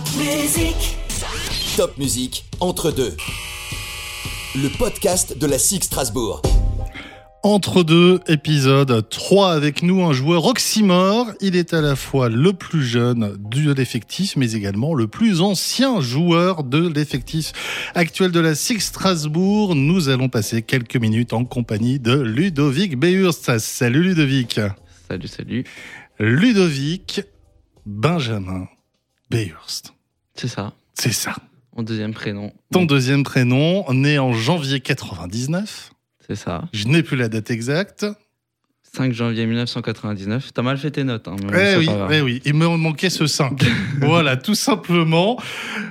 Top musique. Top musique entre deux. Le podcast de la SIG Strasbourg. Entre deux épisodes, trois avec nous, un joueur oxymore. Il est à la fois le plus jeune de l'effectif, mais également le plus ancien joueur de l'effectif actuel de la SIG Strasbourg. Nous allons passer quelques minutes en compagnie de Ludovic Behurst. Salut Ludovic. Salut, salut. Ludovic Benjamin Behurst. C'est ça, C'est ça. mon deuxième prénom. Ton deuxième prénom, né en janvier 99. C'est ça. Je n'ai plus la date exacte. 5 janvier 1999. T'as mal fait tes notes. Hein, mais Eh oui, eh oui, il me manquait ce 5. voilà, tout simplement.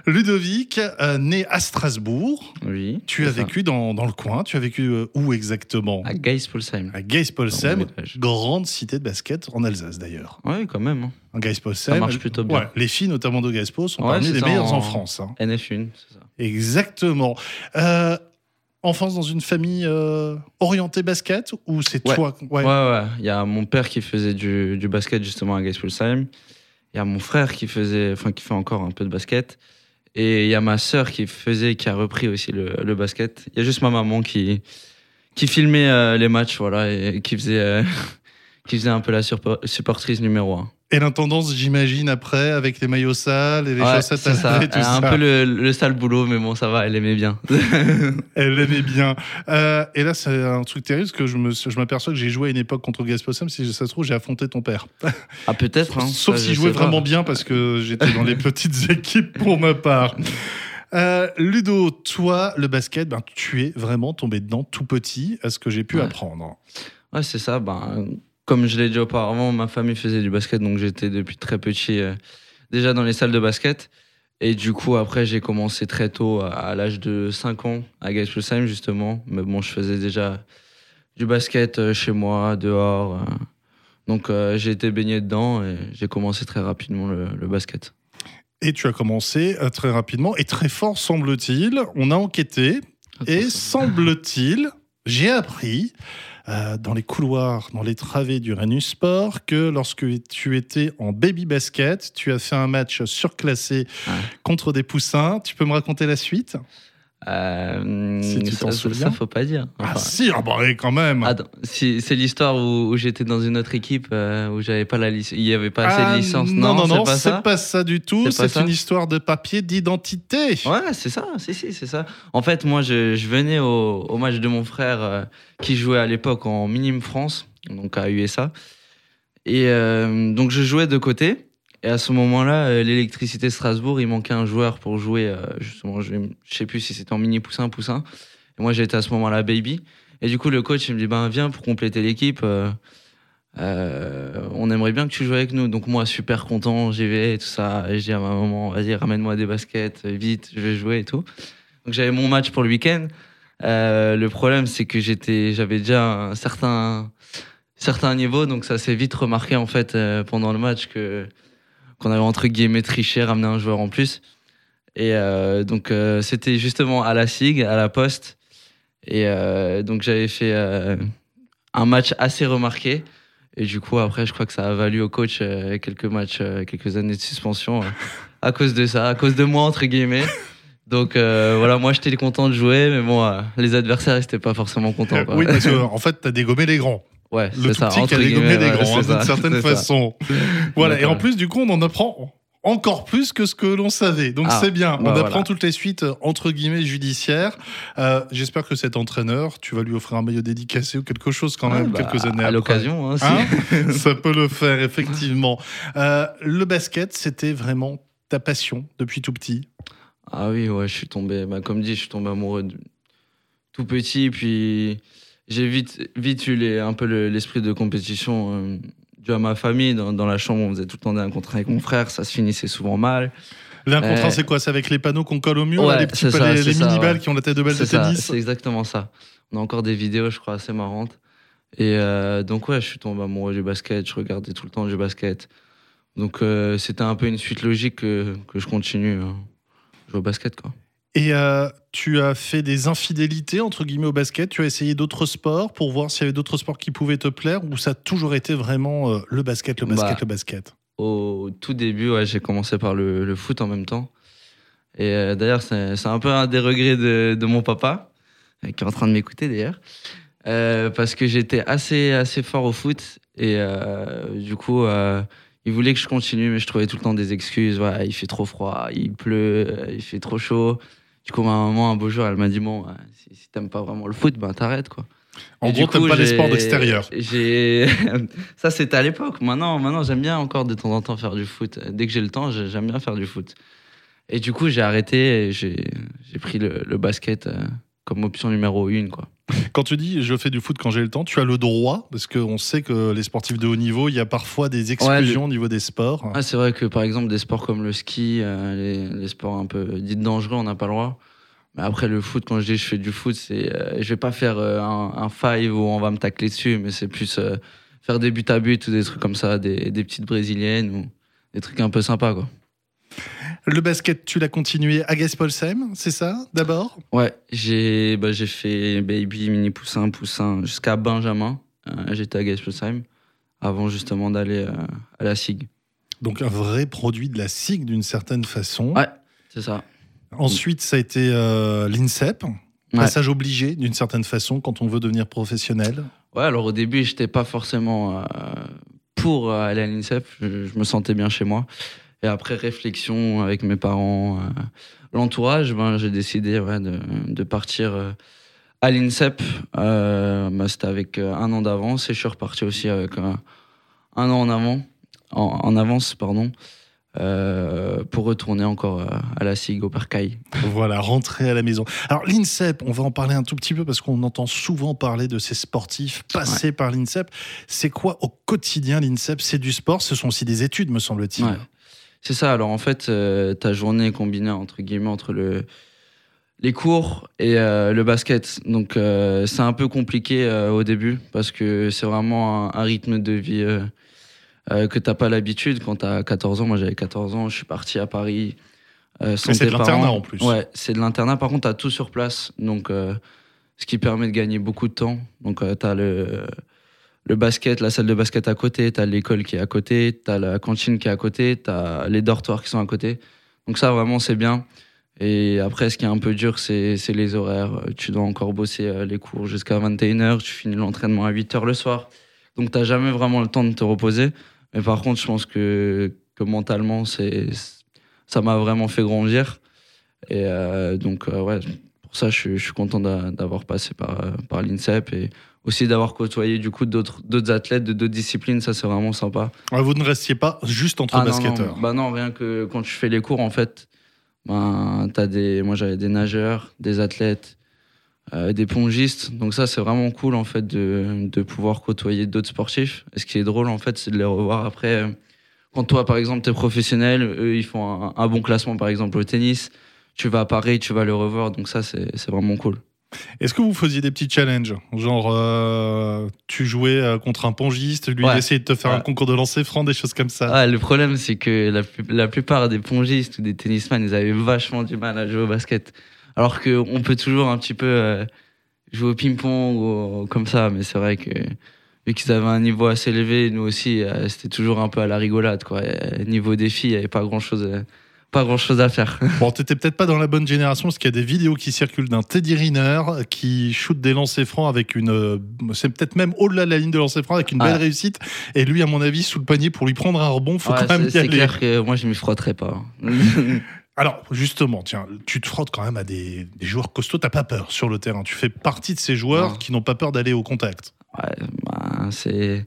Ludovic, euh, né à Strasbourg. Oui. Tu as ça. vécu dans, dans le coin. Tu as vécu euh, où exactement? À Geispolsheim. À Geispolsheim, grande cité de basket en Alsace d'ailleurs. Oui, quand même. hein. En Geispolsheim, Ça marche plutôt bien. ouais, les filles, notamment de Geispol, sont Ouais, parmi les meilleures en, en- France. hein. NF1, c'est ça. Exactement. Euh, enfance dans une famille euh, orientée basket ou c'est Ouais. toi? Ouais, ouais. Il y a mon père qui faisait du, du basket justement à Geispolsheim. Il y a mon frère qui faisait, enfin qui fait encore un peu de basket. Et il y a ma sœur qui faisait, qui a repris aussi le, le basket. Il y a juste ma maman qui, qui filmait euh, les matchs, voilà, et qui faisait, euh, qui faisait un peu la supportrice numéro un. Et l'intendance, j'imagine, après, avec les maillots sales et les Ouais, chaussettes à ça. laver, tout un ça. peu le, le sale boulot, mais bon, ça va, elle aimait bien. Elle l'aimait bien. Euh, et là, c'est un truc terrible, parce que je m'aperçois que j'ai joué à une époque contre Gaspossam. Si ça se trouve, j'ai affronté ton père. Ah, peut-être. hein, Sauf s'il je jouait sais pas. vraiment bien, parce que j'étais dans les petites équipes pour ma part. Euh, Ludo, toi, le basket, ben, tu es vraiment tombé dedans tout petit, à ce que j'ai pu Ouais. apprendre? Ouais, c'est ça. Ben, comme je l'ai dit auparavant, ma famille faisait du basket, donc j'étais depuis très petit euh, déjà dans les salles de basket. Et du coup, après, j'ai commencé très tôt, à, à l'âge de 5 ans, à Geispolsheim, justement. Mais bon, je faisais déjà du basket euh, chez moi, dehors. euh. Donc, euh, j'ai été baigné dedans et j'ai commencé très rapidement le, le basket. Et tu as commencé très rapidement et très fort, semble-t-il. On a enquêté et semble-t-il, j'ai appris euh, dans les couloirs, dans les travées du Renus Sport, que lorsque tu étais en baby basket, tu as fait un match surclassé Ouais. contre des poussins. Tu peux me raconter la suite? Euh, Si tu t'en ça- souviens. ça, faut pas dire. Ah si, ah bah quand même. Si- c'est l'histoire où, où j'étais dans une autre équipe où où j'avais pas la licence, il y avait pas assez Ah, de licence. Non, non, non, c'est pas pas ça du tout. C'est une histoire de papier d'identité. Ouais, c'est ça, si, si, c'est ça. En fait, moi, je, je venais au, au match de mon frère euh, qui jouait à l'époque en Minime France, donc à USA. Et euh, donc, je jouais de côté. Et à ce moment-là, euh, l'électricité Strasbourg, il manquait un joueur pour jouer, euh, justement, je, je sais plus si c'était en mini poussin, poussin. Et moi, j'étais à ce moment-là baby. Et du coup, le coach, il me dit, ben, viens pour compléter l'équipe. euh, on aimerait bien que tu joues avec nous. Donc, moi, super content, j'y vais et tout ça. Et je dis à ma maman, vas-y, ramène-moi des baskets, vite, je vais jouer et tout. Donc, j'avais mon match pour le week-end. Le problème, c'est que j'étais, j'avais déjà un certain, certain niveau. Donc, ça s'est vite remarqué, en fait, pendant le match que, qu'on avait entre guillemets triché, ramené un joueur en plus. Et euh, donc, euh, c'était justement à la SIG, à la Poste. Et euh, donc, j'avais fait un match assez remarqué. Et du coup, après, je crois que ça a valu au coach quelques matchs, quelques années de suspension à cause de ça, à cause de moi, entre guillemets. Donc voilà, moi j'étais content de jouer, mais bon, les adversaires ils étaient pas forcément contents. Oui, parce que en fait, t'as dégommé les grands. Ouais, Le tout ça. petit qui a dégommé ouais, grands, hein, d'une certaine ça. façon. Voilà, et en plus, du coup, on en apprend encore plus que ce que l'on savait. Donc Ah, c'est bien, on bah apprend voilà. toutes les suites entre guillemets judiciaires. Euh, J'espère que cet entraîneur, tu vas lui offrir un maillot dédicacé ou quelque chose quand même, Ouais, bah, quelques années À l'occasion, hein, si. Hein? Ça peut le faire, effectivement. Euh, le basket, c'était vraiment ta passion depuis tout petit? Ah oui, ouais, je suis tombé, bah, comme dit, je suis tombé amoureux de- tout petit, puis j'ai vite, vite eu les- un peu le- l'esprit de compétition euh, dû à ma famille. Dans, dans la chambre, on faisait tout le temps des un contre un avec mon frère, ça se finissait souvent mal. L'un contre un, Euh, c'est quoi? C'est avec les panneaux qu'on colle au mur, Ouais, là, les petits ça, les, mini-balles ouais. qui ont la tête de balle de ça, tennis? c'est exactement ça. On a encore des vidéos, je crois, assez marrantes. Et euh, donc, ouais, je suis tombé amoureux du basket, je regardais tout le temps du basket. Donc, euh, c'était un peu une suite logique que, que je continue à jouer au basket, quoi. Et euh, tu as fait des infidélités, entre guillemets, au basket. Tu as essayé d'autres sports pour voir s'il y avait d'autres sports qui pouvaient te plaire ou ça a toujours été vraiment euh, le basket, le basket, Bah, le basket? Au tout début, ouais, j'ai commencé par le, le foot en même temps. Et euh, d'ailleurs, c'est un peu un des regrets de, de mon papa, qui est en train de m'écouter d'ailleurs. Parce que j'étais assez, assez fort au foot. Et du coup, il voulait que je continue, mais je trouvais tout le temps des excuses. Il fait trop froid, il pleut, il fait trop chaud. Du coup, ma maman, un beau jour, elle m'a dit Bon, euh, si, si t'aimes pas vraiment le foot, ben t'arrêtes quoi. En Et gros, t'aimes pas les sports d'extérieur. Ça c'était à l'époque. Maintenant, maintenant j'aime bien encore de temps en temps faire du foot. Dès que j'ai le temps, j'ai- j'aime bien faire du foot. Et du coup, j'ai arrêté et j'ai j'ai pris le, le basket euh, comme option numéro une quoi. Quand tu dis je fais du foot quand j'ai le temps, tu as le droit, parce qu'on sait que les sportifs de haut niveau, il y a parfois des exclusions au niveau des sports. Ah, c'est vrai que par exemple des sports comme le ski, euh, les, les sports un peu dits dangereux, on n'a pas le droit. Mais après le foot, quand je dis je fais du foot, c'est euh, je vais pas faire euh, un, un five où on va me tacler dessus, mais c'est plus euh, faire des buts à but ou des trucs comme ça, des, des petites brésiliennes ou des trucs un peu sympas quoi. Le basket, tu l'as continué à Gaspolsheim, c'est ça, d'abord? Ouais, j'ai bah, j'ai fait baby, mini poussin, poussin jusqu'à Benjamin. Euh, J'étais à Geispolsheim avant justement d'aller euh, à la SIG. Donc un vrai produit de la SIG d'une certaine façon. Ouais. C'est ça. Ensuite, ça a été euh, l'INSEP, Ouais. passage obligé d'une certaine façon quand on veut devenir professionnel. Ouais, alors au début, j'étais pas forcément euh, pour euh, aller à l'INSEP. Je, je me sentais bien chez moi. Et après réflexion avec mes parents, euh, l'entourage, ben, j'ai décidé ouais, de, de partir euh, à l'INSEP. Euh, bah, C'était avec un an d'avance et je suis reparti aussi avec un an en avant, en, en avance, pardon, euh, pour retourner encore à la SIG au Percaille. Voilà, rentrer à la maison. Alors l'INSEP, on va en parler un tout petit peu parce qu'on entend souvent parler de ces sportifs passés par l'INSEP. C'est quoi au quotidien l'INSEP? C'est du sport, ce sont aussi des études, me semble-t-il. Ouais. C'est ça. Alors en fait, euh, ta journée est combinée entre guillemets entre le les cours et euh, le basket. Donc euh, c'est un peu compliqué au début parce que c'est vraiment un, un rythme de vie que t'as pas l'habitude. Quand t'as 14 ans, moi j'avais 14 ans, je suis parti à Paris. C'est de l'internat, en plus. Ouais, c'est de l'internat. Par contre, t'as tout sur place, donc ce qui permet de gagner beaucoup de temps. Donc t'as le le basket, la salle de basket à côté, t'as l'école qui est à côté, t'as la cantine qui est à côté, t'as les dortoirs qui sont à côté. Donc ça, vraiment, c'est bien. Et après, ce qui est un peu dur, c'est les horaires. Tu dois encore bosser euh, les cours jusqu'à 21h, tu finis l'entraînement à 8h le soir. Donc t'as jamais vraiment le temps de te reposer. Mais par contre, je pense que, que mentalement, ça m'a vraiment fait grandir. Et euh, donc, euh, ouais, pour ça, je, suis- je suis content d'a- d'avoir passé par, euh, par l'INSEP et aussi d'avoir côtoyé du coup d'autres athlètes de d'autres disciplines. Ça, c'est vraiment sympa. Vous ne restiez pas juste entre Ah, basketteurs. non. Bah non, rien que quand tu fais les cours, en fait, ben, t'as des, moi j'avais des nageurs, des athlètes, euh, des pongistes. Donc ça, c'est vraiment cool en fait de, de pouvoir côtoyer d'autres sportifs. Et ce qui est drôle en fait, c'est de les revoir après. Quand toi, par exemple, t'es professionnel, eux, ils font un, un bon classement, par exemple au tennis. Tu vas à Paris, tu vas le revoir. Donc ça, c'est vraiment cool. Est-ce que vous faisiez des petits challenges? Genre, euh, tu jouais euh, contre un pongiste, lui il Ouais. essayait de te faire un concours de lancer franc, des choses comme ça. Ah, le problème, c'est que la, plupart des pongistes ou des tennisman, ils avaient vachement du mal à jouer au basket. Alors qu'on peut toujours un petit peu euh, jouer au ping-pong ou comme ça, mais c'est vrai que vu qu'ils avaient un niveau assez élevé, nous aussi, euh, c'était toujours un peu à la rigolade. Quoi. Et, niveau défi, il n'y avait pas grand-chose pas grand chose à faire. Bon, t'étais peut-être pas dans la bonne génération parce qu'il y a des vidéos qui circulent d'un Teddy Riner qui shoot des lancers francs avec une. euh, C'est peut-être même au-delà de la ligne de lancer franc avec une belle Ouais. réussite. Et lui, à mon avis, sous le panier pour lui prendre un rebond, faut Ouais, quand même c'est y c'est aller. clair que moi, je m'y frotterais pas. Alors, justement, tiens, tu te frottes quand même à des, des joueurs costauds, t'as pas peur sur le terrain. Tu fais partie de ces joueurs qui n'ont pas peur d'aller au contact. Ouais, bah, c'est.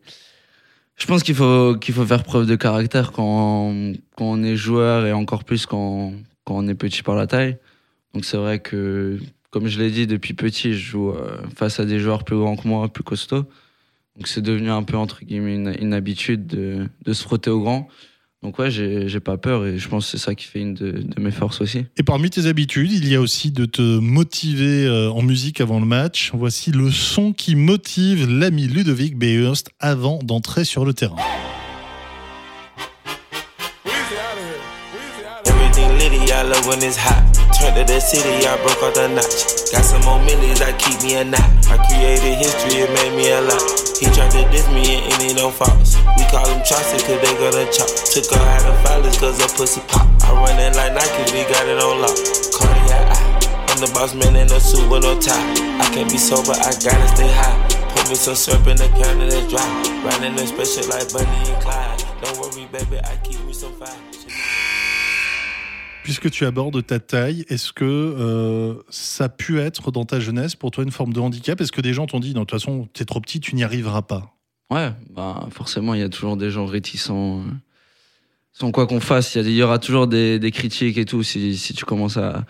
Je pense qu'il faut faut faire preuve de caractère quand, on est joueur et encore plus quand, quand on est petit par la taille. Donc c'est vrai que, comme je l'ai dit, depuis petit, je joue euh, face à des joueurs plus grands que moi, plus costauds. Donc c'est devenu un peu, entre guillemets, une, une habitude de, de se frotter aux grands. Donc ouais, j'ai pas peur et je pense que c'est ça qui fait une de, de mes forces aussi. Et parmi tes habitudes, il y a aussi de te motiver euh, en musique avant le match. Voici le son qui motive l'ami Ludovic Behurst avant d'entrer sur le terrain. Weezy out of here. Everything litty, I love when it's hot. Turned to the city, I broke off the notch. Got some more millions, that keep me a knot. I created history, it made me a lot. He tried to diss me and any no faults. We call them Chaucer, cause they gonna chop. Took her out of violence, cause her pussy pop. I run it like Nike, we got it on lock. Cardiac eye. I'm the boss man in a suit with no tie. I can't be sober, I gotta stay high. Put me some syrup in the counter that's dry. Riding the special like Bunny and Clyde. Don't worry, baby, I keep me some fire. Puisque tu abordes ta taille, est-ce que euh, ça a pu être dans ta jeunesse pour toi une forme de handicap? Est-ce que des gens t'ont dit, non, de toute façon, t'es trop petit, tu n'y arriveras pas? Ouais, bah forcément, il y a toujours des gens réticents. euh, Sans quoi qu'on fasse, il y, aura toujours des, critiques et tout. Si, tu commences à,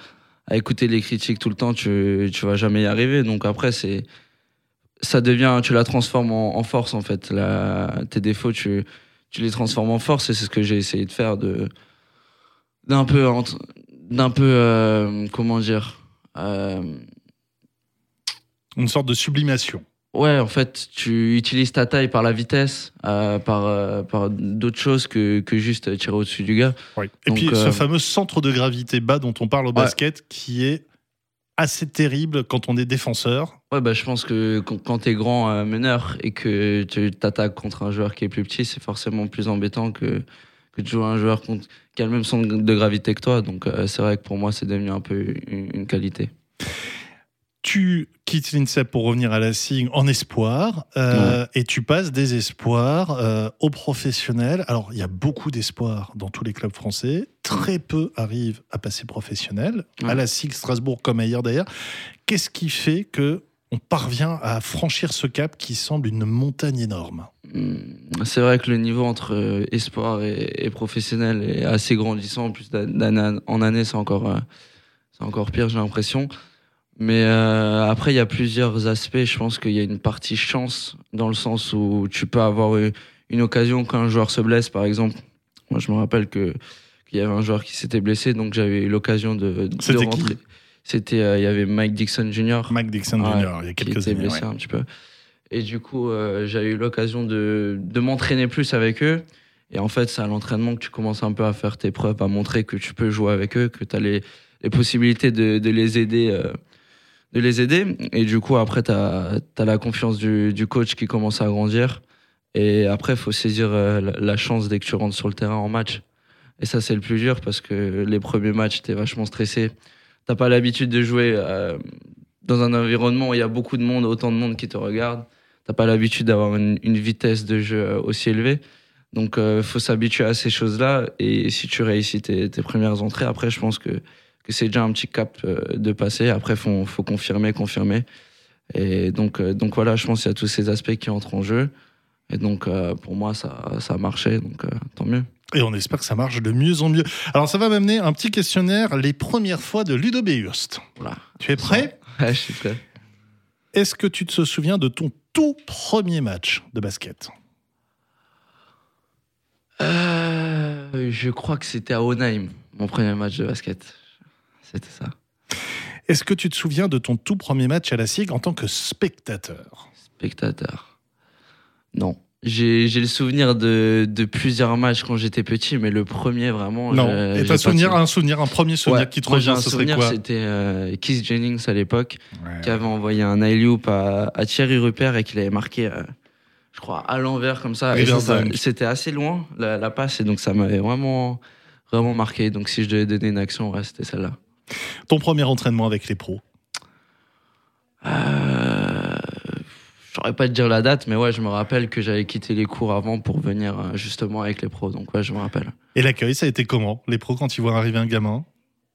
écouter les critiques tout le temps, tu, tu vas jamais y arriver. Donc après, c'est ça devient, tu la transformes en, force en fait. Tes défauts, tu, tu les transformes en force et c'est ce que j'ai essayé de faire de d'un peu d'un peu euh, comment dire. euh, Une sorte de sublimation. Ouais, en fait, tu utilises ta taille par la vitesse, euh, par, par d'autres choses que, que juste tirer au-dessus du gars. Et Donc, puis ce fameux centre de gravité bas dont on parle au basket, qui est assez terrible quand on est défenseur. Ouais, bah, je pense que quand, quand t'es grand euh, meneur et que tu t'attaques contre un joueur qui est plus petit, c'est forcément plus embêtant que, que de jouer un joueur contre- qui a le même centre de gravité que toi. Donc, euh, c'est vrai que pour moi, c'est devenu un peu une, une qualité. Tu quittes l'INSEP pour revenir à la SIG en espoir euh, et tu passes des espoirs euh, aux professionnels. Alors, il y a beaucoup d'espoirs dans tous les clubs français. Très peu arrivent à passer professionnel, à la SIG Strasbourg comme ailleurs d'ailleurs. Qu'est-ce qui fait que on parvient à franchir ce cap qui semble une montagne énorme Hum, C'est vrai que le niveau entre euh, espoir et, et professionnel est assez grandissant. En plus, d'année en année, c'est encore, euh, c'est encore pire, j'ai l'impression. Mais euh, après, il y a plusieurs aspects. Je pense qu'il y a une partie chance, dans le sens où tu peux avoir une occasion quand un joueur se blesse, par exemple. Moi, je me rappelle que qu'il y avait un joueur qui s'était blessé, donc j'avais eu l'occasion de, de qui C'était, euh, il y avait Mike Dixon Jr. Mike Dixon Ouais, Jr., il y a qui quelques était années. blessé ouais. un petit peu. Et du coup, euh, j'ai eu l'occasion de, de m'entraîner plus avec eux. Et en fait, c'est à l'entraînement que tu commences un peu à faire tes preuves, à montrer que tu peux jouer avec eux, que tu as les, les possibilités de, de les aider. euh, de les aider. Et du coup, après, tu as, la confiance du, du coach qui commence à grandir. Et après, il faut saisir la, la chance dès que tu rentres sur le terrain en match. Et ça, c'est le plus dur parce que les premiers matchs, tu es vachement stressé. T'as pas l'habitude de jouer euh, dans un environnement où il y a beaucoup de monde, autant de monde qui te regarde. T'as pas l'habitude d'avoir une, vitesse de jeu euh, aussi élevée. Donc, il faut s'habituer à ces choses-là. Et si tu réussis tes, premières entrées, après, je pense que, que c'est déjà un petit cap euh, de passer. Après, faut, faut confirmer, confirmer. Et donc, euh, donc voilà, je pense qu'il y a tous ces aspects qui entrent en jeu. Et donc, euh, pour moi, ça, ça a marché. Donc, euh, tant mieux. Et on espère que ça marche de mieux en mieux. Alors, ça va m'amener un petit questionnaire, les premières fois de Ludo Beurst. Voilà. Tu es prêt? Ouais, je suis prêt. Est-ce que tu te souviens de ton tout premier match de basket? Euh, je crois que c'était à Onheim, mon premier match de basket. C'était ça. Est-ce que tu te souviens de ton tout premier match à la SIG en tant que spectateur? Spectateur. Non. J'ai j'ai le souvenir de, de plusieurs matchs quand j'étais petit, mais le premier vraiment. Non. je- Et t'as souvenir, un souvenir, un premier souvenir Ouais, qui te revient, un ce serait souvenir, quoi C'était euh, Keith Jennings à l'époque, Ouais. qui avait envoyé un alley-oop à, à Thierry Rupert et qu'il avait marqué, euh, je crois, à l'envers comme ça. C'était assez loin la, la passe et donc ça m'avait vraiment, vraiment marqué. Donc si je devais donner une action, ouais, c'était celle-là. Ton premier entraînement avec les pros? Euh, je saurais pas te dire la date, mais ouais, je me rappelle que j'avais quitté les cours avant pour venir euh, justement avec les pros. Donc ouais, je me rappelle. Et l'accueil, ça a été comment? Les pros, quand ils voient arriver un gamin?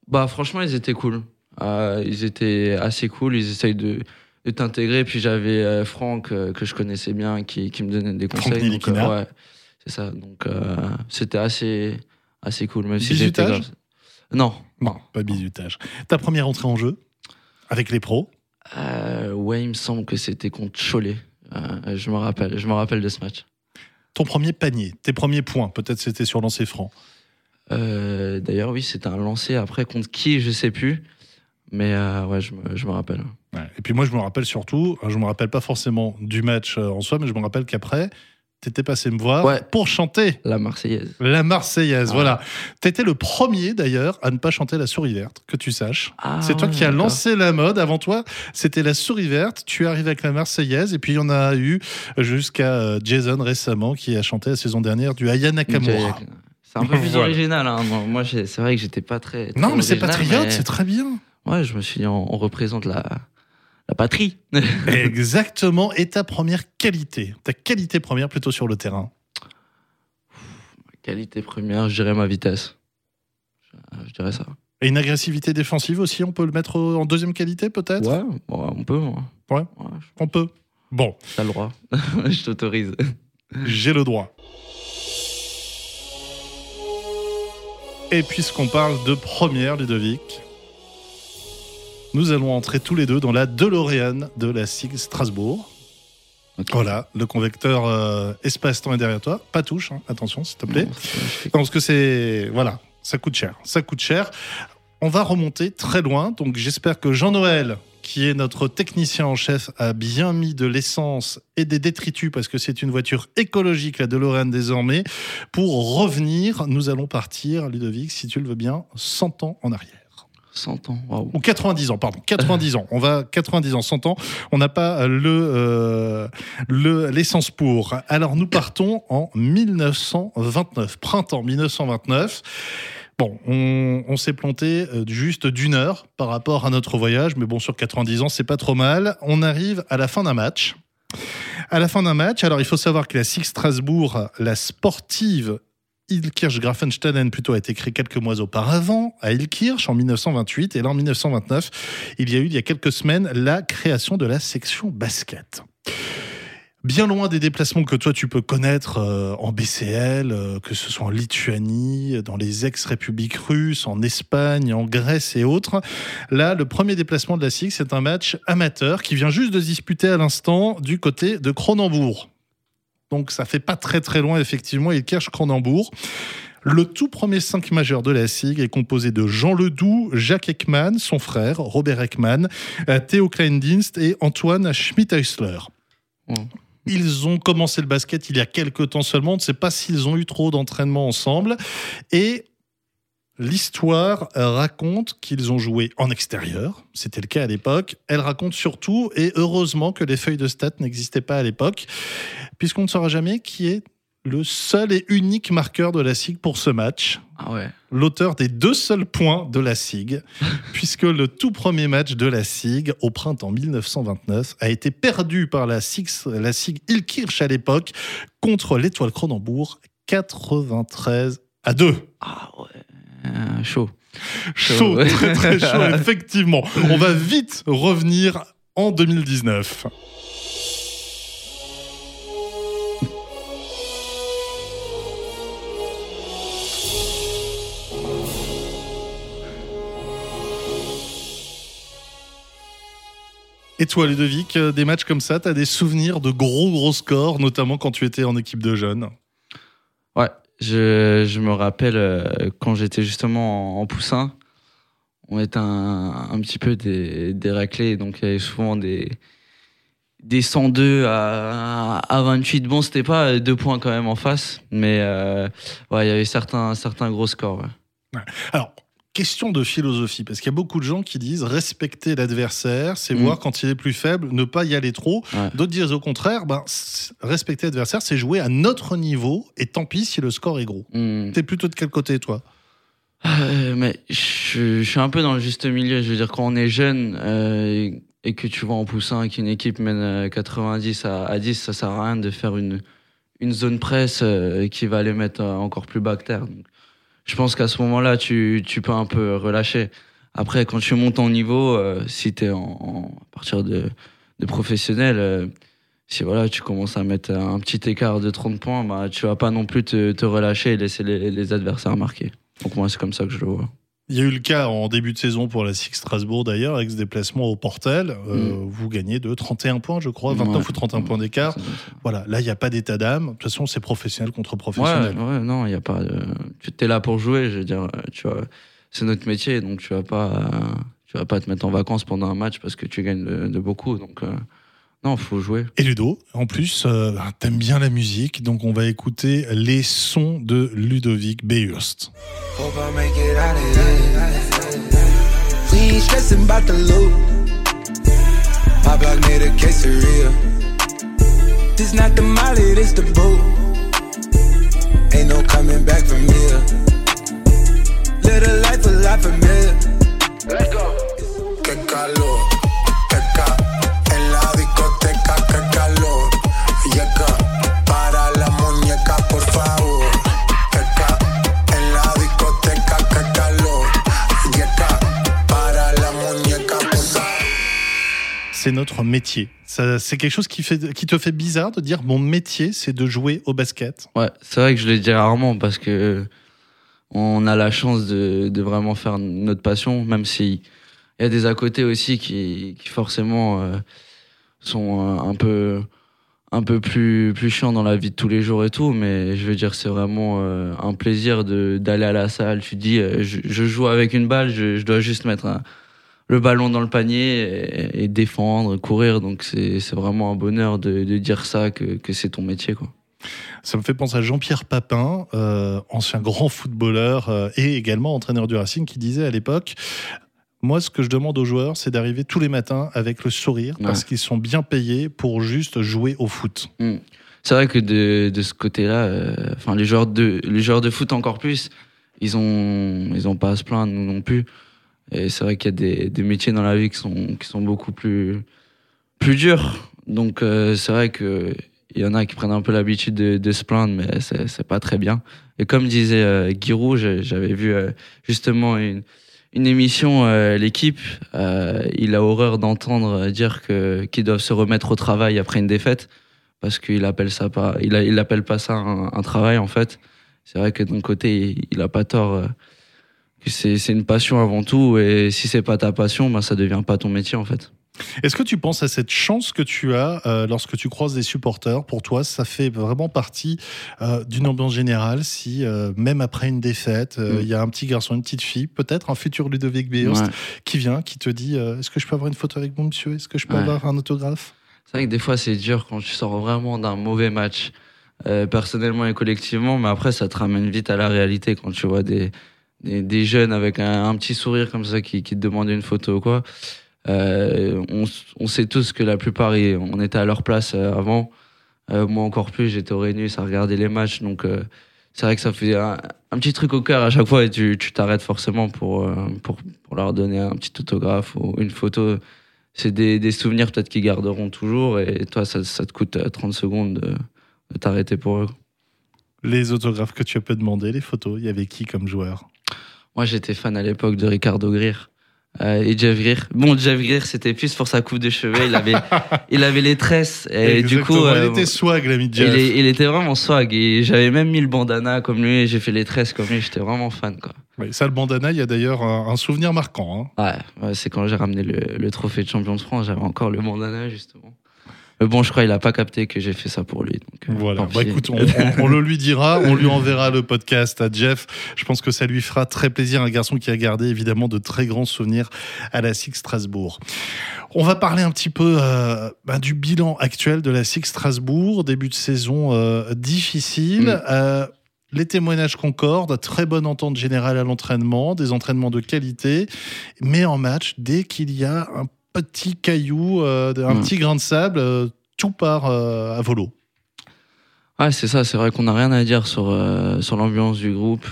Bah franchement, ils étaient cool. Euh, ils étaient assez cool. Ils essayent de, de t'intégrer. Puis j'avais euh, Franck que je connaissais bien qui, qui me donnait des Franck conseils. Donc, Nilikina. ouais, c'est ça. Donc c'était assez assez cool. Même si Bizutage? grave- Non. Non, pas bizutage. Ta première entrée en jeu avec les pros? Euh, ouais, il me semble que c'était contre Cholet. Euh, je me rappelle. Je me rappelle de ce match. Ton premier panier, tes premiers points, peut-être c'était sur lancer franc. Euh, D'ailleurs, oui, c'était un lancer après contre qui, je sais plus. Mais euh, ouais, je me, je me rappelle. Ouais. Et puis moi, je me rappelle surtout, je me rappelle pas forcément du match euh, en soi, mais je me rappelle qu'après, T'étais passé me voir Ouais. pour chanter La Marseillaise. la Marseillaise. Ah. Voilà. T'étais le premier d'ailleurs à ne pas chanter la souris verte, que tu saches. Ah, C'est toi ouais, qui as d'accord. lancé la mode. Avant toi, c'était la souris verte. Tu es arrivé avec la Marseillaise. Et puis, il y en a eu jusqu'à euh, Jason récemment qui a chanté la saison dernière du Aya Nakamura. C'est un peu plus Voilà. original. hein. Moi, c'est vrai que j'étais pas très. très Non, mais c'est patriote, mais- c'est très bien. Ouais, je me suis dit, on, on représente la, la patrie. Exactement. Et ta première qualité, ta qualité première plutôt sur le terrain. Qualité première, je dirais ma vitesse. Je, dirais ça. Et une agressivité défensive aussi, on peut le mettre en deuxième qualité peut-être? Ouais, on peut. hein. Ouais. On peut. Bon, T'as le droit. je t'autorise. j'ai le droit. Et puisqu'on parle de première, Ludovic, nous allons entrer tous les deux dans la DeLorean de la SIG Strasbourg. Voilà, le convecteur euh, espace-temps est derrière toi. Pas touche, hein, attention s'il te plaît. Non. Parce que c'est. Voilà, ça coûte cher. Ça coûte cher. On va remonter très loin. Donc j'espère que Jean-Noël, qui est notre technicien en chef, a bien mis de l'essence et des détritus parce que c'est une voiture écologique, la DeLorean désormais. Pour revenir, nous allons partir, Ludovic, si tu le veux bien, 100 ans en arrière. 100 ans. waouh. Ou 90 ans, pardon. 90 ans. On va 90 ans, 100 ans. On n'a pas le euh, le l'essence pour. Alors nous partons en 1929, printemps 1929. Bon, on, s'est planté euh, juste d'une heure par rapport à notre voyage, mais bon, sur 90 ans, c'est pas trop mal. On arrive à la fin d'un match. À la fin d'un match, alors il faut savoir que la SIG Strasbourg, la sportive Ilkirch Grafensteinen plutôt a été créée quelques mois auparavant à Ilkirch en 1928 et là en 1929 il y a eu il y a quelques semaines la création de la section basket. Bien loin des déplacements que toi tu peux connaître euh, en BCL, euh, que ce soit en Lituanie, dans les ex-républiques russes, en Espagne, en Grèce et autres. Là, le premier déplacement de la SIG, c'est un match amateur qui vient juste de se disputer à l'instant du côté de Cronenbourg. Donc ça fait pas très très loin effectivement, il cache Cronenbourg. Le tout premier 5 majeur de la SIG est composé de Jean Ledoux, Jacques Ekman, son frère, Robert Ekman, euh, Théo Kleindienst et Antoine Schmidheusler. Mm. Ils ont commencé le basket il y a quelques temps seulement. On ne sait pas s'ils ont eu trop d'entraînement ensemble. Et l'histoire euh, raconte qu'ils ont joué en extérieur. C'était le cas à l'époque. Elle raconte surtout, et heureusement que les feuilles de stats n'existaient pas à l'époque, puisqu'on ne saura jamais qui est le seul et unique marqueur de la SIG pour ce match Ah ouais. l'auteur des deux seuls points de la SIG, puisque le tout premier match de la SIG au printemps 1929 a été perdu par la SIG, la SIG Ilkirch à l'époque contre l'Étoile Cronenbourg 93 à 2. Ah ouais. Euh, chaud. Chaud, Chaud. très très chaud, effectivement. On va vite revenir en 2019. Et toi, Ludovic, euh, des matchs comme ça, tu as des souvenirs de gros gros scores, notamment quand tu étais en équipe de jeunes? Je, me rappelle euh, quand j'étais justement en, poussin, on était un, petit peu des, raclés, donc il y avait souvent des, des 102 à, à 28. Bon, c'était pas deux points quand même en face, mais euh, il y avait certains, certains gros scores. Alors, question de philosophie, parce qu'il y a beaucoup de gens qui disent respecter l'adversaire, c'est Mm. voir quand il est plus faible, ne pas y aller trop. Ouais. D'autres disent au contraire, ben, respecter l'adversaire, c'est jouer à notre niveau, et tant pis si le score est gros. Hmm. T'es plutôt de quel côté, toi? Euh, mais je, je suis un peu dans le juste milieu. Je veux dire, quand on est jeune euh, et que tu vas en poussin et qu'une équipe mène euh, 90 à, à 10, ça sert à rien de faire une, une zone presse euh, qui va les mettre euh, encore plus bas que terre. Donc, je pense qu'à ce moment-là, tu, peux un peu relâcher. Après, quand tu montes en niveau, euh, si tu es en, à partir de, professionnel, euh, si voilà, tu commences à mettre un petit écart de 30 points, bah, tu vas pas non plus te, te relâcher et laisser les, les adversaires marquer. Donc moi, c'est comme ça que je le vois. Il y a eu le cas en début de saison pour la Six Strasbourg d'ailleurs, avec ce déplacement au Portel. Euh, Vous gagnez de 31 points, je crois, 29 Mm. Ouais. ou 31 points d'écart. Voilà, là, il n'y a pas d'état d'âme. De toute façon, c'est professionnel contre Ouais, professionnel. ouais, non, il y a pas de... Tu es là pour jouer, je veux dire, euh, tu vois, c'est notre métier, donc tu vas pas, euh, tu vas pas te mettre en vacances pendant un match parce que tu gagnes de, de beaucoup, donc euh, Non, faut jouer. Et Ludo, en plus, euh, t'aimes bien la musique, donc on va écouter les sons de Ludovic. We ain't no coming back from here. Little life a lot familiar. Let's go. Qué calor, C'est notre métier. C'est quelque chose qui, te fait bizarre de dire mon métier, c'est de jouer au basket? Ouais, c'est vrai que je le dis rarement parce que on a la chance de, vraiment faire notre passion, même si il y a des à côté aussi qui, forcément euh, sont euh, un peu un peu plus plus chiants dans la vie de tous les jours et tout, mais je veux dire c'est vraiment euh, un plaisir de d'aller à la salle. Tu dis je, joue avec une balle, je dois juste mettre un- le ballon dans le panier et, et défendre, courir, donc c'est vraiment un bonheur de, de dire ça que, que c'est ton métier quoi. Ça me fait penser à Jean-Pierre Papin, euh, ancien grand footballeur euh, et également entraîneur du Racing, qui disait à l'époque Moi, ce que je demande aux joueurs, c'est d'arriver tous les matins avec le sourire parce qu'ils sont bien payés pour juste jouer au foot. C'est vrai que de, de ce côté-là, euh, enfin les joueurs de les joueurs de foot encore plus, ils ont ils ont pas à se plaindre nous non plus. Et c'est vrai qu'il y a des, métiers dans la vie qui sont beaucoup plus durs. Donc euh, c'est vrai que il y en a qui prennent un peu l'habitude de, se plaindre, mais c'est pas très bien. Et comme disait euh, Giroud, j'avais vu euh, justement une émission, euh, l'équipe, il a horreur d'entendre dire qu'ils doivent se remettre au travail après une défaite parce qu'il appelle ça pas, il, appelle pas ça un, un travail en fait. C'est vrai que d'un côté, il, il a pas tort. C'est une passion avant tout et si c'est pas ta passion, ben ça devient pas ton métier en fait. Est-ce que tu penses à cette chance que tu as euh, lorsque tu croises des supporters? Pour toi, ça fait vraiment partie euh, d'une ambiance générale si, euh, même après une défaite, Mm. il y a un petit garçon, une petite fille, peut-être un futur Ludovic Ouais. qui vient, qui te dit Est-ce que je peux avoir une photo avec mon monsieur? Est-ce que je peux Ouais. avoir un autographe? C'est vrai que des fois c'est dur quand tu sors vraiment d'un mauvais match, personnellement et collectivement, mais après ça te ramène vite à la réalité quand tu vois des, des, jeunes avec un, petit sourire comme ça qui, te demandent une photo quoi. Euh, on, on sait tous que la plupart, on était à leur place euh, avant. Euh, moi encore plus, j'étais au Rhénus à regarder les matchs, donc c'est vrai que ça fait un, petit truc au cœur à chaque fois et tu t'arrêtes forcément pour, pour, leur donner un petit autographe ou une photo c'est des, des souvenirs peut-être qu'ils garderont toujours et toi ça, te coûte euh, 30 secondes de, de t'arrêter pour eux. Les autographes que tu as pu demander, les photos, il y avait qui comme joueur? Moi j'étais fan à l'époque de Ricardo Greer euh, et Jeff Greer. Bon Jeff Greer c'était plus pour sa coupe de cheveux, il avait, il avait les tresses et du coup Exactement, euh, il était swag, l'ami de Jeff. il, était vraiment swag et j'avais même mis le bandana comme lui et j'ai fait les tresses comme lui, j'étais vraiment fan quoi. Oui, ça, le bandana, il y a d'ailleurs un, un souvenir marquant. hein. Ouais, ouais, c'est quand j'ai ramené le, le trophée de champion de France, j'avais encore le bandana justement. Mais bon, je crois qu'il a pas capté que j'ai fait ça pour lui. Donc, euh, Voilà. Bah, écoute, on, on- on le lui dira, on lui enverra le podcast à Jeff. Je pense que ça lui fera très plaisir. Un garçon qui a gardé évidemment de très grands souvenirs à la SIG Strasbourg. On va parler un petit peu euh, bah, du bilan actuel de la SIG Strasbourg. Début de saison euh, difficile. Mm. Euh, les témoignages concordent, très bonne entente générale à l'entraînement, des entraînements de qualité, mais en match, dès qu'il y a un petit caillou, euh, un Mm. petit grain de sable, euh, tout part euh, à volo. Ouais, c'est ça, c'est vrai qu'on n'a rien à dire sur, sur l'ambiance du groupe.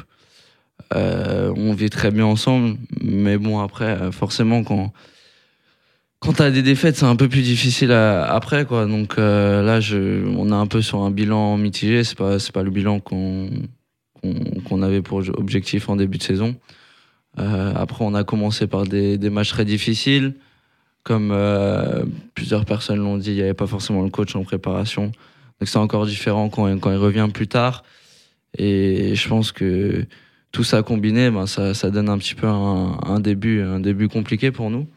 On vit très bien ensemble, mais bon, après, forcément, quand, quand t'as des défaites, c'est un peu plus difficile à- après, quoi. Donc là, je, on est un peu sur un bilan mitigé, c'est pas, pas le bilan qu'on qu'on qu'on avait pour objectif en début de saison. Euh, après, on a commencé par des, des matchs très difficiles. Comme euh, plusieurs personnes l'ont dit, il n'y avait pas forcément le coach en préparation. Donc c'est encore différent quand, quand il revient plus tard. Et je pense que tout ça combiné, ben, ça, ça donne un petit peu un, un début, un début compliqué pour nous.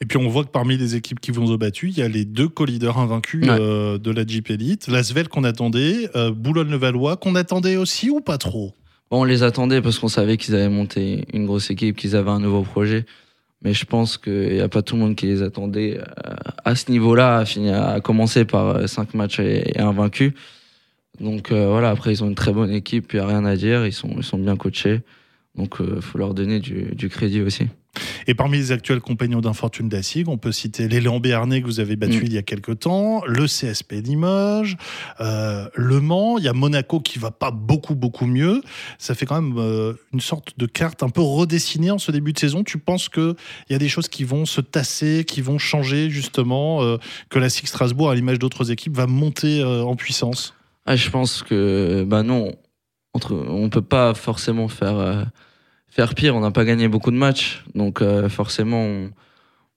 Et puis on voit que parmi les équipes qui vous ont battu, il y a les deux co-leaders invaincus Ouais. euh, de la Jeep Elite, Lasvel qu'on attendait, euh, Boulogne-le-Valois qu'on attendait aussi ou pas trop? Bon, on les attendait parce qu'on savait qu'ils avaient monté une grosse équipe, qu'ils avaient un nouveau projet. Mais je pense qu'il n'y a pas tout le monde qui les attendait euh, à ce niveau-là, à, à commencer par 5 matchs et, un vaincu. Donc voilà, après, ils ont une très bonne équipe, il n'y a rien à dire, ils sont bien coachés. Donc il faut leur donner du, du crédit aussi. Et parmi les actuels compagnons d'infortune d'Assig, on peut citer l'élan Béarnais que vous avez battu mm. il y a quelques temps, le CSP Limoges, euh, Le Mans, il y a Monaco qui va pas beaucoup beaucoup mieux. Ça fait quand même euh, une sorte de carte un peu redessinée en ce début de saison. Tu penses qu'il y a des choses qui vont se tasser, qui vont changer justement, euh, que la SIG Strasbourg, à l'image d'autres équipes, va monter en puissance? Ah, Je pense que bah non, entre, on peut pas forcément faire faire pire. On n'a pas gagné beaucoup de matchs, donc euh, forcément,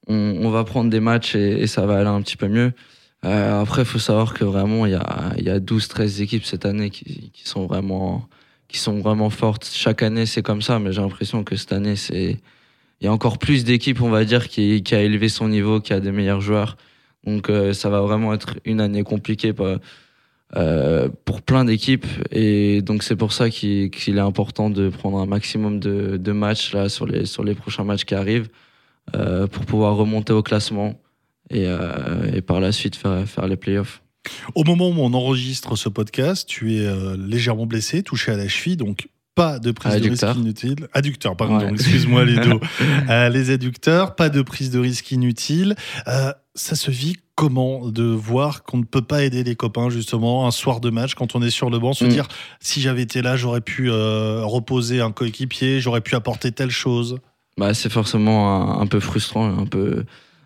on, va prendre des matchs et, ça va aller un petit peu mieux. Euh, après, faut savoir que vraiment, il y a, y a 12-13 équipes cette année qui, sont vraiment, qui sont vraiment fortes. Chaque année, c'est comme ça, mais j'ai l'impression que cette année, c'est il y a encore plus d'équipes, on va dire, qui, qui, a élevé son niveau, qui a des meilleurs joueurs. Donc, euh, ça va vraiment être une année compliquée. Euh, pour plein d'équipes. Et donc c'est pour ça qu'il est important de prendre un maximum de, matchs là, sur, les, sur les prochains matchs qui arrivent euh, pour pouvoir remonter au classement et, euh, et par la suite faire, faire les playoffs. Au moment où on enregistre ce podcast, tu es légèrement blessé, touché à la cheville, donc pas de prise de risque inutile. Adducteur, pardon, excuse-moi les dos. Euh, les adducteurs, pas de prise de risque inutile. Euh, ça se vit comment de voir qu'on ne peut pas aider les copains justement un soir de match quand on est sur le banc, se mm. dire si j'avais été là, j'aurais pu euh, reposer un coéquipier, j'aurais pu apporter telle chose. Bah, c'est forcément un, peu frustrant, un peu,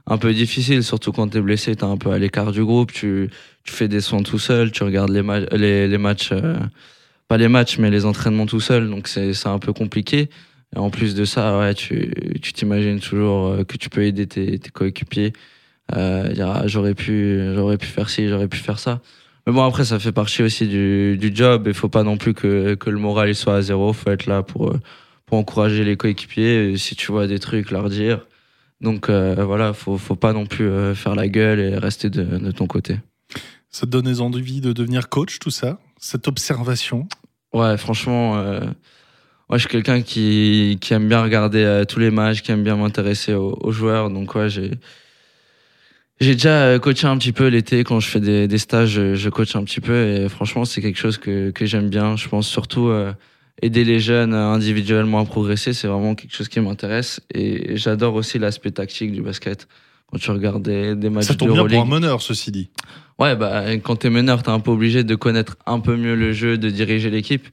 un peu difficile, surtout quand tu es blessé, tu es un peu à l'écart du groupe, tu, tu, fais des soins tout seul, tu regardes les, les, les matchs pas les matchs, mais les entraînements tout seul. Donc c'est un peu compliqué. Et en plus de ça, ouais, tu t'imagines toujours euh, que tu peux aider tes, coéquipiers. Euh, dire, j'aurais pu, j'aurais pu faire ci, j'aurais pu faire ça. Mais bon, après, ça fait partie aussi du, du job. Il faut pas non plus que, que le moral soit à zéro. faut être là pour, pour encourager les coéquipiers. Si tu vois des trucs, leur dire. Donc euh, voilà, faut, faut pas non plus euh, faire la gueule et rester de, de ton côté. Ça te donne des envies de devenir coach, tout ça? Cette observation? Ouais, franchement, euh, moi je suis quelqu'un qui, qui aime bien regarder euh, tous les matchs, qui aime bien m'intéresser aux, joueurs. Donc ouais, j'ai j'ai déjà euh, coaché un petit peu l'été quand je fais des, stages, je, je, coach un petit peu et franchement c'est quelque chose que, que j'aime bien. Je pense surtout aider les jeunes individuellement à progresser, c'est vraiment quelque chose qui m'intéresse et j'adore aussi l'aspect tactique du basket. Quand tu regardes des, des matchs Ça tombe bien pour un meneur, ceci dit. Ouais, bah, quand t'es meneur, t'es un peu obligé de connaître un peu mieux le jeu, de diriger l'équipe.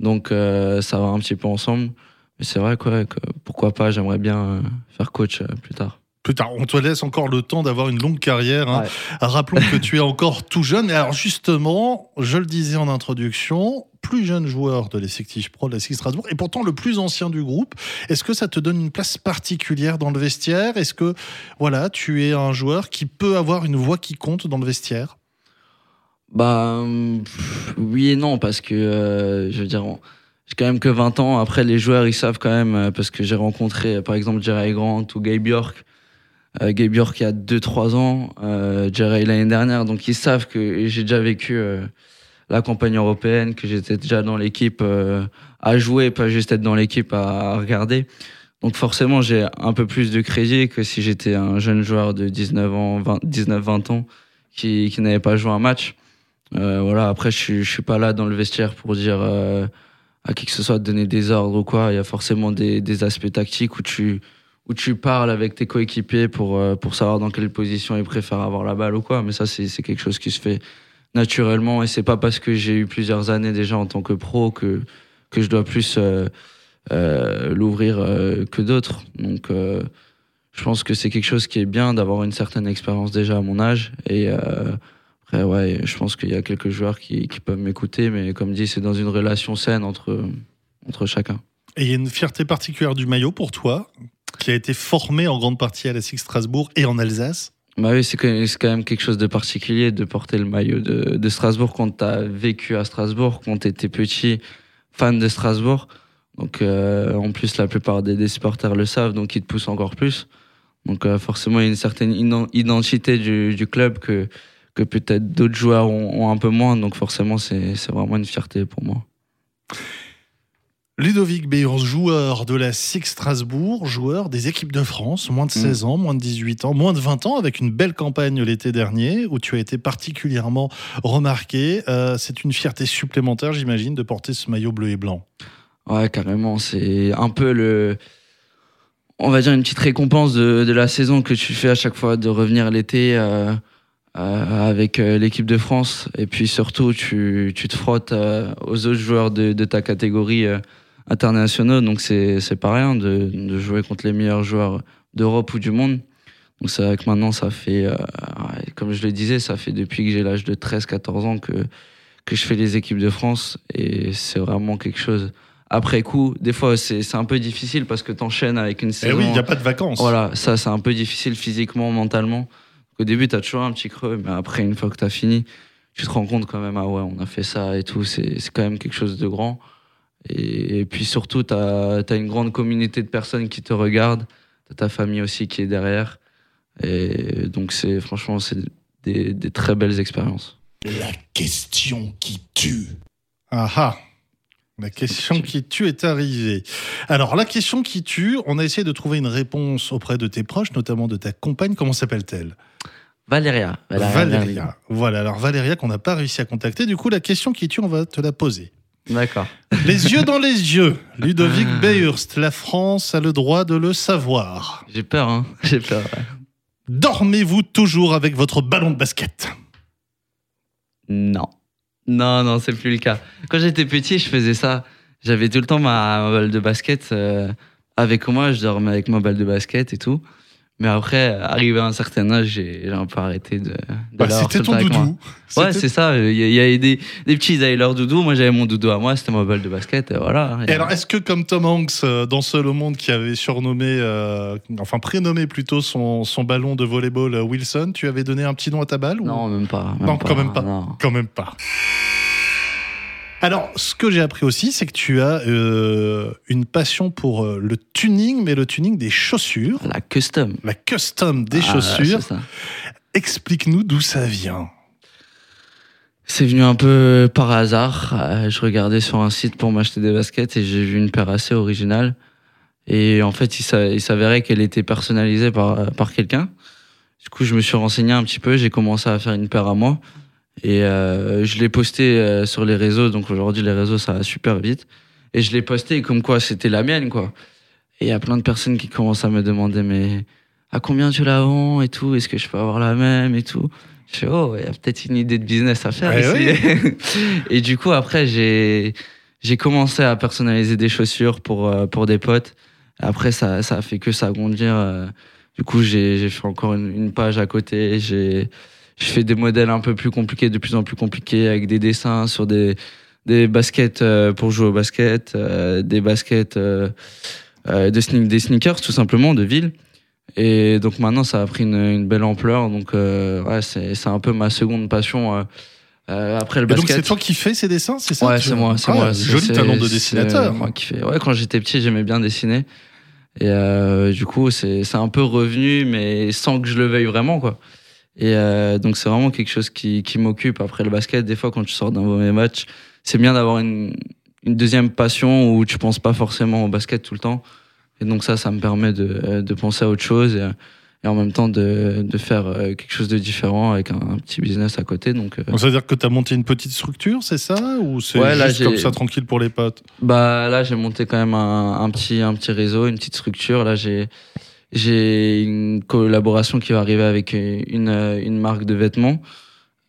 Donc, euh, ça va un petit peu ensemble. Mais c'est vrai, quoi, que pourquoi pas, j'aimerais bien euh, faire coach euh, plus tard. Plus tard, on te laisse encore le temps d'avoir une longue carrière. Hein. Rappelons que tu es encore tout jeune. Et alors justement, je le disais en introduction, plus jeune joueur de l'effectif pro de la SIG Strasbourg et pourtant le plus ancien du groupe. Est-ce que ça te donne une place particulière dans le vestiaire? Est-ce que voilà, tu es un joueur qui peut avoir une voix qui compte dans le vestiaire? Bah oui et non parce que euh, je veux dire j'ai quand même que 20 ans. Après les joueurs ils savent quand même euh, parce que j'ai rencontré par exemple Jerry Grant ou Gabe Bjork. Euh, Gabe il y a 2-3 ans, euh, Jerry l'année dernière, donc ils savent que j'ai déjà vécu la campagne européenne, que j'étais déjà dans l'équipe euh, à jouer, pas juste être dans l'équipe à, regarder. Donc forcément, j'ai un peu plus de crédit que si j'étais un jeune joueur de 19 ans, 19-20 ans qui, n'avait pas joué un match. Euh, voilà. Après, je je suis pas là dans le vestiaire pour dire euh, à qui que ce soit de donner des ordres ou quoi. Il y a forcément des, des aspects tactiques où tu où tu parles avec tes coéquipiers pour pour savoir dans quelle position ils préfèrent avoir la balle ou quoi. Mais ça, c'est quelque chose qui se fait naturellement. Et c'est pas parce que j'ai eu plusieurs années déjà en tant que pro que que je dois plus euh, euh, l'ouvrir euh, que d'autres. Donc euh, je pense que c'est quelque chose qui est bien d'avoir une certaine expérience déjà à mon âge. Et euh, après ouais je pense qu'il y a quelques joueurs qui, qui peuvent m'écouter. Mais comme dit c'est dans une relation saine entre entre chacun. Et il y a une fierté particulière du maillot pour toi qui a été formé en grande partie à la Six Strasbourg et en Alsace bah oui, c'est quand même quelque chose de particulier de porter le maillot de, Strasbourg quand tu as vécu à Strasbourg, quand tu étais petit, fan de Strasbourg. Donc euh, en plus, la plupart des, des, supporters le savent, donc ils te poussent encore plus. Donc euh, forcément, il y a une certaine identité du, club que, que peut-être d'autres joueurs ont, ont, un peu moins. Donc forcément, c'est vraiment une fierté pour moi. Ludovic Béors, joueur de la SIG Strasbourg, joueur des équipes de France, moins de 16 ans, moins de 18 ans, moins de 20 ans, avec une belle campagne l'été dernier où tu as été particulièrement remarqué. Euh, c'est une fierté supplémentaire, j'imagine, de porter ce maillot bleu et blanc. Ouais, carrément. C'est un peu le. On va dire une petite récompense de, de la saison que tu fais à chaque fois de revenir l'été euh, euh, avec l'équipe de France. Et puis surtout, tu, tu te frottes aux autres joueurs de, de ta catégorie internationaux. Donc c'est c'est pas rien de, de jouer contre les meilleurs joueurs d'Europe ou du monde. Donc c'est vrai que maintenant, ça fait, euh, comme je le disais, ça fait depuis que j'ai l'âge de 13-14 ans que, que je fais les équipes de France. Et c'est vraiment quelque chose. Après coup, des fois, c'est un peu difficile parce que t'enchaînes avec une Eh saison. oui, il n'y a pas de vacances. Voilà, ça c'est un peu difficile physiquement, mentalement. Au début, tu as toujours un petit creux, mais après, une fois que tu as fini, tu te rends compte quand même, ah ouais, on a fait ça et tout, c'est quand même quelque chose de grand. Et, et puis surtout, tu as, une grande communauté de personnes qui te regardent, tu ta famille aussi qui est derrière. Et donc, c'est franchement, c'est des, des très belles expériences. La question qui tue. Ah ah la question qui tue est arrivée. Alors, la question qui tue, on a essayé de trouver une réponse auprès de tes proches, notamment de ta compagne. Comment s'appelle-t-elle? Valéria. Valéria. Voilà, alors Valéria qu'on n'a pas réussi à contacter. Du coup, la question qui tue, on va te la poser. D'accord. Les yeux dans les yeux. Ludovic Beyrst, la France a le droit de le savoir. J'ai peur, hein. J'ai peur. ouais. Dormez-vous toujours avec votre ballon de basket? Non. Non, non, c'est plus le cas. Quand j'étais petit, je faisais ça. J'avais tout le temps ma, ma balle de basket euh, avec moi. Je dormais avec ma balle de basket et tout. Mais après, arrivé à un certain âge, j'ai un peu arrêté de. de Bah, C'était ton doudou. Ouais, c'est ça. Il y, avait des, des petits, ils avaient leur doudou. Moi, j'avais mon doudou à moi. C'était ma balle de basket. Et voilà. Et alors, est-ce que comme Tom Hanks euh, dans Seul au monde qui avait surnommé, euh, enfin prénommé plutôt son, son ballon de volleyball euh, Wilson, tu avais donné un petit nom à ta balle ou- Non, même pas. Non, quand même pas. non. Quand même pas. Alors, ce que j'ai appris aussi, c'est que tu as euh, une passion pour euh, le tuning, mais le tuning des chaussures, La custom. la custom des Ah, chaussures. Explique-nous d'où ça vient. C'est venu un peu par hasard. Euh, Je regardais sur un site pour m'acheter des baskets et j'ai vu une paire assez originale. Et en fait, il s'avérait qu'elle était personnalisée par, par quelqu'un. Du coup, je me suis renseigné un petit peu. J'ai commencé à faire une paire à moi. Et euh, je l'ai posté euh, sur les réseaux. Donc aujourd'hui, les réseaux, ça va super vite. Et je l'ai posté comme quoi c'était la mienne, quoi. Et il y a plein de personnes qui commencent à me demander, mais à combien tu la vends et tout? Est-ce que je peux avoir la même et tout? Je fais, oh, il y a peut-être une idée de business à faire ici. et du coup, après, j'ai j'ai commencé à personnaliser des chaussures pour, euh, pour des potes. Après, ça, ça a fait que s'agrandir. euh. Du coup, j'ai j'ai fait encore une, une page à côté. J'ai je fais des modèles un peu plus compliqués, de plus en plus compliqués, avec des dessins sur des, des baskets euh, pour jouer au basket, euh, des baskets, euh, sne- des sneakers tout simplement, de ville. Et donc maintenant, ça a pris une, une belle ampleur. Donc euh, ouais, c'est un peu ma seconde passion euh, euh, après le Et donc, basket. c'est toi qui fais ces dessins, c'est ça Ouais, c'est moi, c'est Ah, moi. Joli talent de dessinateur. Moi qui fais. Ouais, quand j'étais petit, j'aimais bien dessiner. Et du coup, c'est un peu revenu, mais sans que je le veuille vraiment, quoi. Et euh, donc, c'est vraiment quelque chose qui, qui m'occupe. Après le basket, des fois, quand tu sors d'un mauvais match, c'est bien d'avoir une, une deuxième passion où tu penses pas forcément au basket tout le temps. Et donc, ça, ça me permet de, de penser à autre chose et, et en même temps de, de faire euh, quelque chose de différent avec un, un petit business à côté. Donc, euh, ça veut dire que tu as monté une petite structure, c'est ça? Ou c'est Ouais, juste comme ça, tranquille pour les potes? Bah là, j'ai monté quand même un, un petit un petit réseau, une petite structure. Là, j'ai j'ai une collaboration qui va arriver avec une une marque de vêtements.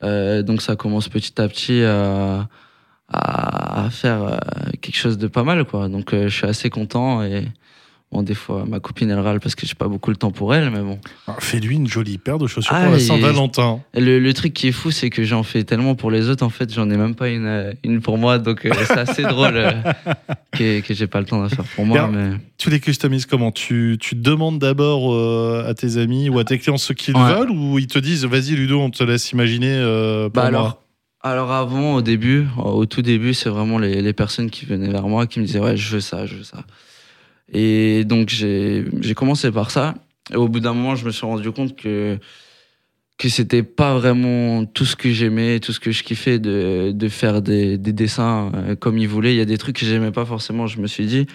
Euh, donc ça commence petit à petit à à, à faire euh, quelque chose de pas mal quoi. Donc euh, je suis assez content et bon des fois ma copine elle râle parce que j'ai pas beaucoup le temps pour elle mais bon. Alors, Fais-lui une jolie paire de chaussures Ah, pour la et- Saint-Valentin. Le, le truc qui est fou, c'est que j'en fais tellement pour les autres, en fait, j'en ai même pas une, euh, une pour moi. Donc, euh, c'est assez drôle euh, que, que j'ai pas le temps d'en faire pour moi. Mais... Tu les customises comment? Tu, tu demandes d'abord euh, à tes amis ou à tes clients ce qu'ils Ouais. veulent ou ils te disent vas-y Ludo, on te laisse imaginer pour Bah moi? alors, alors avant, au début, au tout début, c'est vraiment les, les personnes qui venaient vers moi qui me disaient ouais, je veux ça, je veux ça. Et donc j'ai commencé par ça. Et au bout d'un moment, je me suis rendu compte que que c'était pas vraiment tout ce que j'aimais, tout ce que je kiffais de, de faire des, des dessins euh, comme il voulait. Il y a des trucs que j'aimais pas forcément. Je me suis dit,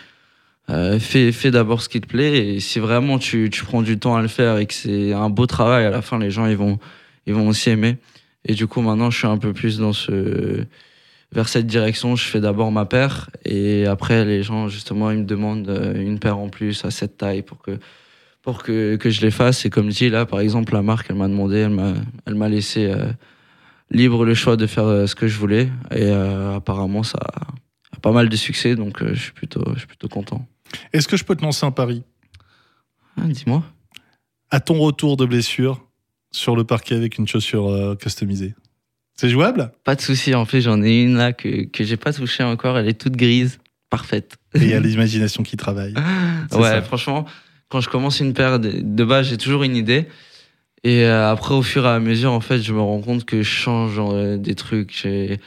euh, fais, fais d'abord ce qui te plaît. Et si vraiment tu, tu prends du temps à le faire et que c'est un beau travail, à la fin, les gens ils vont, ils vont aussi aimer. Et du coup, maintenant, je suis un peu plus dans ce, vers cette direction. Je fais d'abord ma paire et après, les gens, justement, ils me demandent euh, une paire en plus à cette taille pour que, pour que, que je les fasse. Et comme dit, là, par exemple, la marque, elle m'a demandé, elle m'a, elle m'a laissé euh, libre le choix de faire euh, ce que je voulais. Et euh, apparemment, ça a pas mal de succès, donc je suis plutôt, je suis plutôt content. Est-ce que je peux te lancer un pari? Ah, dis-moi. À ton retour de blessure sur le parquet avec une chaussure customisée. C'est jouable? Pas de souci. En fait, j'en ai une là que, que j'ai pas touchée encore. Elle est toute grise. Parfaite. Et il y a l'imagination qui travaille. Ouais, ça. franchement, quand je commence une paire, de, de base, j'ai toujours une idée. Et euh, après, au fur et à mesure, en fait, je me rends compte que je change euh, des trucs. J'ai,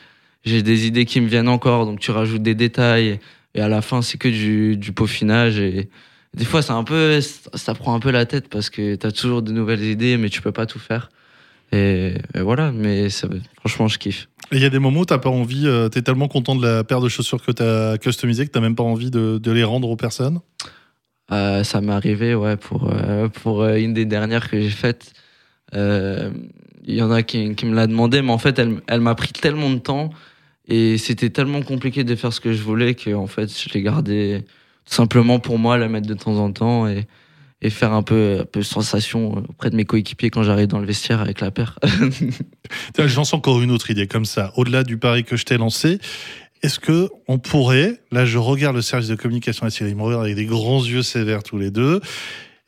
j'ai des idées qui me viennent encore, donc tu rajoutes des détails. Et à la fin, c'est que du, du peaufinage. Et des fois, c'est un peu, ça prend un peu la tête parce que tu as toujours de nouvelles idées, mais tu peux pas tout faire. Et, et voilà, mais ça, franchement, je kiffe. Et il y a des moments où t'as pas envie, euh, t'es tellement content de la paire de chaussures que t'as customisée que t'as même pas envie de, de les rendre aux personnes? Euh, ça m'est arrivé, ouais, pour, euh, pour euh, une des dernières que j'ai faites. Il y en a qui, qui me l'a demandé, mais en fait, elle, elle m'a pris tellement de temps et c'était tellement compliqué de faire ce que je voulais que en fait, je l'ai gardé tout simplement pour moi, la mettre de temps en temps et, et faire un peu, un sensation auprès de mes coéquipiers quand j'arrive dans le vestiaire avec la paire. Tiens, Je lance encore une autre idée comme ça, au-delà du pari que je t'ai lancé. Est-ce que on pourrait, là je regarde le service de communication à me regarde avec des grands yeux sévères tous les deux,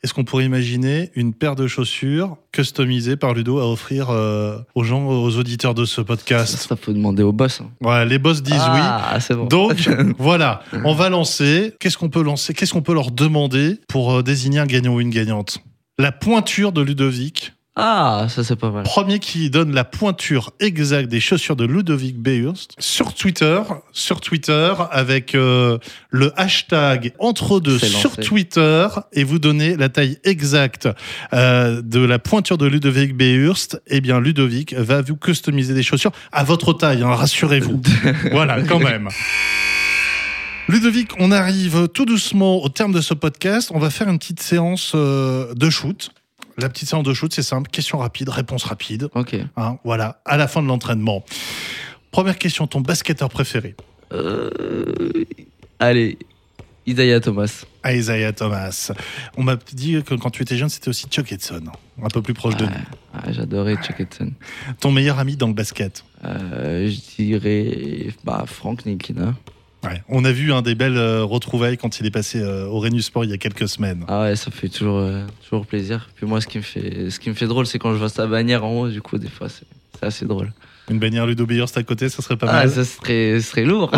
est-ce qu'on pourrait imaginer une paire de chaussures customisées par Ludo à offrir euh, aux gens, aux auditeurs de ce podcast? Ça, faut demander au boss. hein. Ouais, les boss disent oui. ah, c'est bon. Donc voilà, on va lancer. Qu'est-ce qu'on peut lancer? Qu'est-ce qu'on peut leur demander pour euh, désigner un gagnant ou une gagnante? La pointure de Ludovic. Ah, ça c'est pas mal. Premier qui donne la pointure exacte des chaussures de Ludovic Beurst sur Twitter, sur Twitter avec euh, le hashtag entre deux C'est sur lancé. Twitter et vous donnez la taille exacte euh, de la pointure de Ludovic Beurst. Eh bien, Ludovic va vous customiser des chaussures à votre taille, hein, rassurez-vous. voilà, quand même. Ludovic, on arrive tout doucement au terme de ce podcast. On va faire une petite séance euh, de shoot. La petite séance de shoot, c'est simple. Question rapide, réponse rapide. Ok. Hein, voilà, à la fin de l'entraînement. Première question, ton basketteur préféré Euh, Allez, Isaiah Thomas. Ah, Isaiah Thomas. On m'a dit que quand tu étais jeune, c'était aussi Chuck Edson, un peu plus proche de Ouais. nous. Ah, J'adorais Chuck Edson. Ton meilleur ami dans le basket Euh, je dirais bah, Franck Nikina. Ouais. On a vu un des belles euh, retrouvailles quand il est passé euh, au Renu Sport il y a quelques semaines. Ah ouais, ça fait toujours, euh, toujours plaisir. Puis moi, ce qui me fait, ce qui me fait drôle, c'est quand je vois sa bannière en haut, du coup, des fois, c'est c'est assez drôle. Une bannière Ludo Beerst à côté, ça serait pas Ah, mal. ça serait, serait lourd.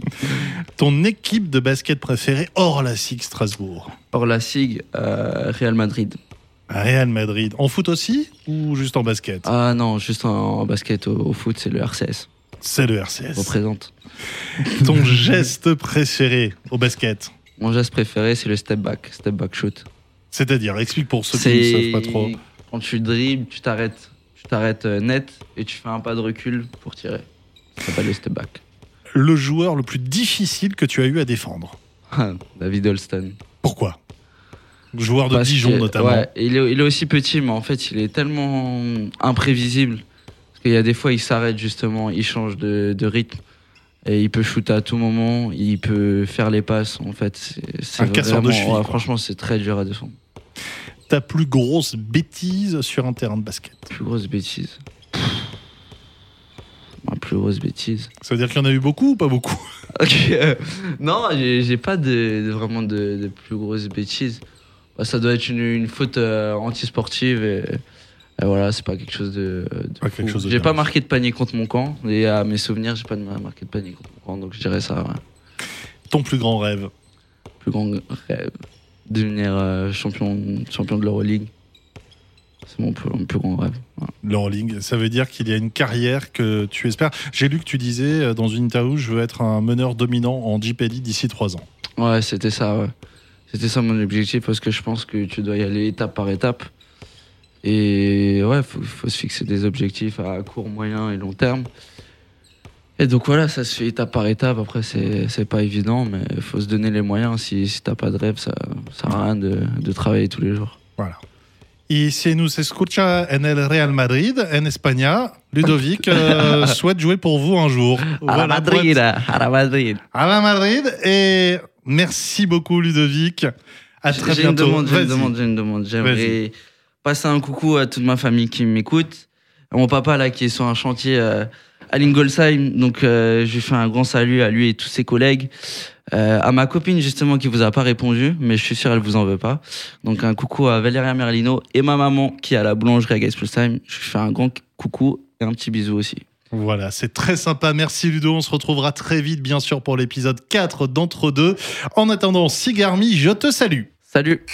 Ton équipe de basket préférée hors la SIG Strasbourg Or, la SIG, Real Madrid. Real Madrid. En foot aussi ou juste en basket? Ah non, juste en, en basket, au, au foot, c'est le RCS. C'est le RCS. Représente. Ton geste préféré au basket Mon geste préféré, c'est le step back, step back shoot. C'est-à-dire, explique pour ceux qui ne savent pas trop. quand tu dribbles, tu t'arrêtes, tu t'arrêtes euh, net et tu fais un pas de recul pour tirer. Ça s'appelle le step back. Le joueur le plus difficile que tu as eu à défendre David Holston. Pourquoi? Joueur de Parce Dijon que- notamment. ouais, il, est, il est aussi petit, mais en fait, il est tellement imprévisible. Qu'il y a des fois, il s'arrête justement, il change de, de rythme. Et il peut shooter à tout moment, il peut faire les passes. En fait, c'est Un casseur de cheville, ouais, franchement, c'est très dur à défendre. Ta plus grosse bêtise sur un terrain de basket? Plus grosse bêtise. Ma plus grosse bêtise. Ça veut dire qu'il y en a eu beaucoup ou pas beaucoup? Euh, non, j'ai pas de, de- vraiment de, de plus grosses bêtises. Bah, ça doit être une, une faute euh, antisportive et voilà, c'est pas quelque chose de. de Pas quelque fou. chose de J'ai bien. pas marqué de panier contre mon camp et à mes souvenirs, j'ai pas marqué de panier contre mon camp, donc je dirais ça. ouais. Ton plus grand rêve Plus grand rêve, devenir euh, champion, champion de l'Euroleague. C'est mon plus, mon plus grand rêve. ouais. L'Euroleague, ça veut dire qu'il y a une carrière que tu espères. J'ai lu que tu disais euh, dans une interview, je veux être un meneur dominant en JPL d'ici trois ans. Ouais, c'était ça, ouais. C'était ça mon objectif parce que je pense que tu dois y aller étape par étape. Et ouais, faut, faut se fixer des objectifs à court, moyen et long terme. Et donc voilà, ça se fait étape par étape. Après, c'est pas évident, mais il faut se donner les moyens. Si, si t'as pas de rêve, ça sert à rien de, de travailler tous les jours. Voilà. Y si nous escucha en el Real Madrid, en España, Ludovic euh, souhaite jouer pour vous un jour. À la Madrid, à la Madrid. À la Madrid. Et merci beaucoup, Ludovic. À très J'ai une bientôt. demande, j'ai une demande, j'ai une demande. J'aimerais passer un coucou à toute ma famille qui m'écoute. À Mon papa là qui est sur un chantier euh, à Lingolsheim, donc euh, je lui fais un grand salut à lui et tous ses collègues. Euh, à ma copine justement qui vous a pas répondu, mais je suis sûr elle vous en veut pas. Donc un coucou à Valéria Merlino et ma maman qui est à la boulangerie à Geisplesheim. Je lui fais un grand coucou et un petit bisou aussi. Voilà, c'est très sympa. Merci Ludo. On se retrouvera très vite, bien sûr, pour l'épisode 4 d'entre deux. En attendant, Sigarmi, je te salue. Salut